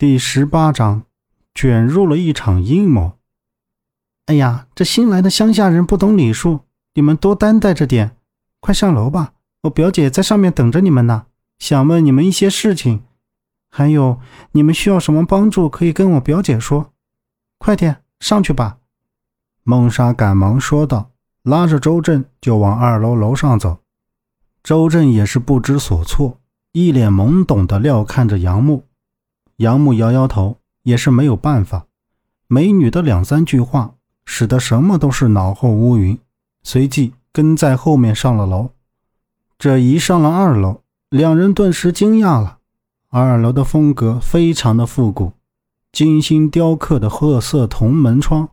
第十八章，卷入了一场阴谋。哎呀，这新来的乡下人不懂礼数，你们多担待着点。快上楼吧，我表姐在上面等着你们呢，想问你们一些事情。还有，你们需要什么帮助，可以跟我表姐说。快点上去吧。孟莎赶忙说道，拉着周震就往二楼楼上走。周震也是不知所措，一脸懵懂的料看着杨木。杨木摇摇头，也是没有办法。美女的两三句话。使得什么都是脑后乌云，随即跟在后面上了楼。这一上了二楼，两人顿时惊讶了。二楼的风格非常的复古，精心雕刻的褐色铜门窗，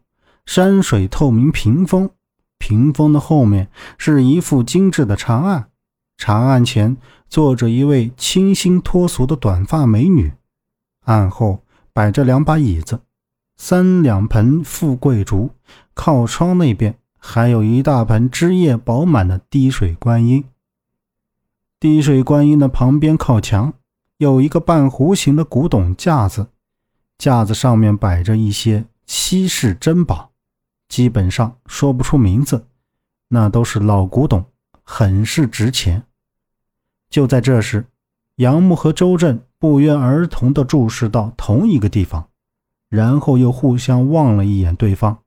山水透明屏风，屏风的后面是一副精致的茶案，茶案前坐着一位清新脱俗的短发美女，案后摆着两把椅子。三两盆富贵竹，靠窗那边还有一大盆枝叶饱满的滴水观音。滴水观音的旁边靠墙有一个半弧形的古董架子，架子上面摆着一些稀世珍宝，基本上说不出名字，那都是老古董，很是值钱。就在这时，杨木和周震不约而同地注视到同一个地方。然后又互相望了一眼对方，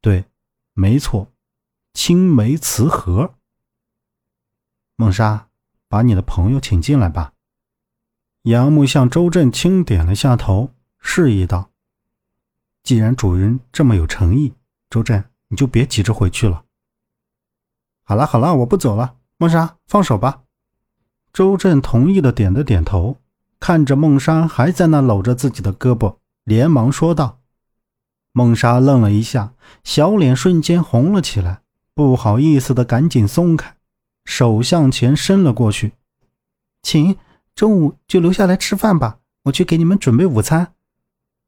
对，没错，青梅瓷盒。孟莎，把你的朋友请进来吧。杨木向周震轻点了下头，示意道：“既然主人这么有诚意，周震你就别急着回去了。”好了好了，我不走了。孟莎，放手吧。周震同意的点了点头，看着孟莎还在那搂着自己的胳膊。连忙说道：“孟莎愣了一下，小脸瞬间红了起来，不好意思的赶紧松开，手向前伸了过去，请中午就留下来吃饭吧，我去给你们准备午餐。”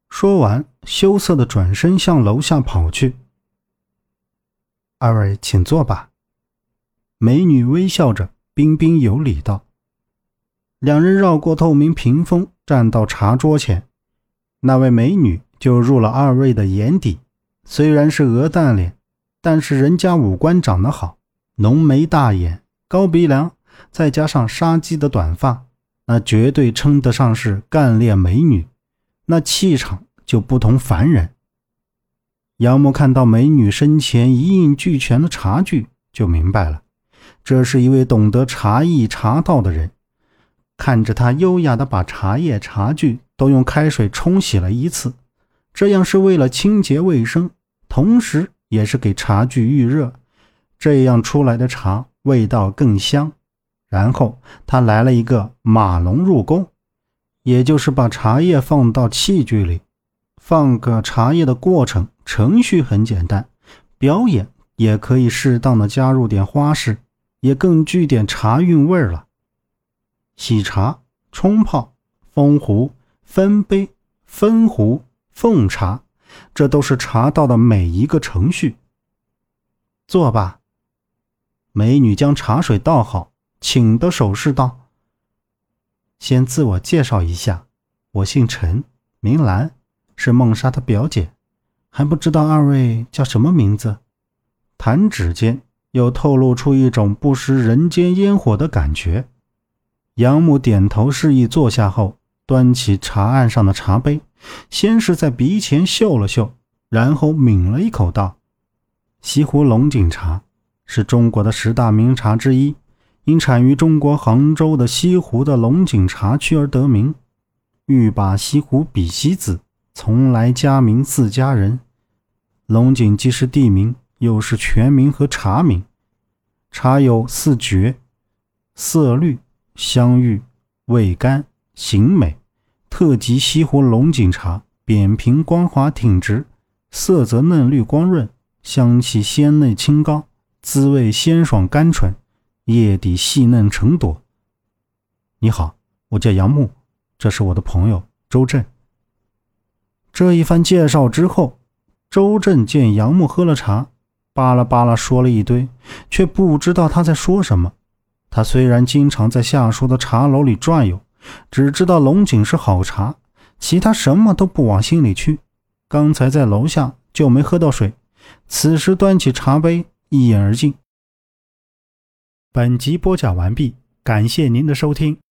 说完，羞涩的转身向楼下跑去。“二位请坐吧。”美女微笑着，彬彬有礼道。两人绕过透明屏风，站到茶桌前。那位美女就入了二位的眼底，虽然是鹅蛋脸，但是人家五官长得好，浓眉大眼、高鼻梁，再加上杀鸡的短发，那绝对称得上是干练美女，那气场就不同凡人。杨木看到美女身前一应俱全的茶具，就明白了，这是一位懂得茶艺茶道的人。看着他优雅的把茶叶茶具。都用开水冲洗了一次，这样是为了清洁卫生，同时也是给茶具预热，这样出来的茶味道更香。然后他来了一个马龙入宫，也就是把茶叶放到器具里，放个茶叶的过程程序很简单，表演也可以适当的加入点花式，也更具点茶韵味了。洗茶、冲泡、封壶。分杯、分壶、奉茶，这都是茶道的每一个程序。坐吧。美女将茶水倒好，请的手势道：“先自我介绍一下，我姓陈，名兰，是孟莎的表姐，还不知道二位叫什么名字。”弹指间，又透露出一种不食人间烟火的感觉。杨母点头示意坐下后。端起茶案上的茶杯，先是在鼻前嗅了嗅，然后抿了一口，道：“西湖龙井茶是中国的十大名茶之一，因产于中国杭州的西湖的龙井茶区而得名。欲把西湖比西子，从来佳名自佳人。龙井既是地名，又是全名和茶名。茶有四绝：色绿、香郁、味甘。”形美，特级西湖龙井茶，扁平光滑挺直，色泽嫩绿光润，香气鲜嫩清高，滋味鲜爽甘醇，叶底细嫩成朵。你好，我叫杨木，这是我的朋友周震。这一番介绍之后，周震见杨木喝了茶，巴拉巴拉说了一堆，却不知道他在说什么。他虽然经常在下属的茶楼里转悠。只知道龙井是好茶，其他什么都不往心里去。刚才在楼下就没喝到水，此时端起茶杯一饮而尽。本集播讲完毕，感谢您的收听。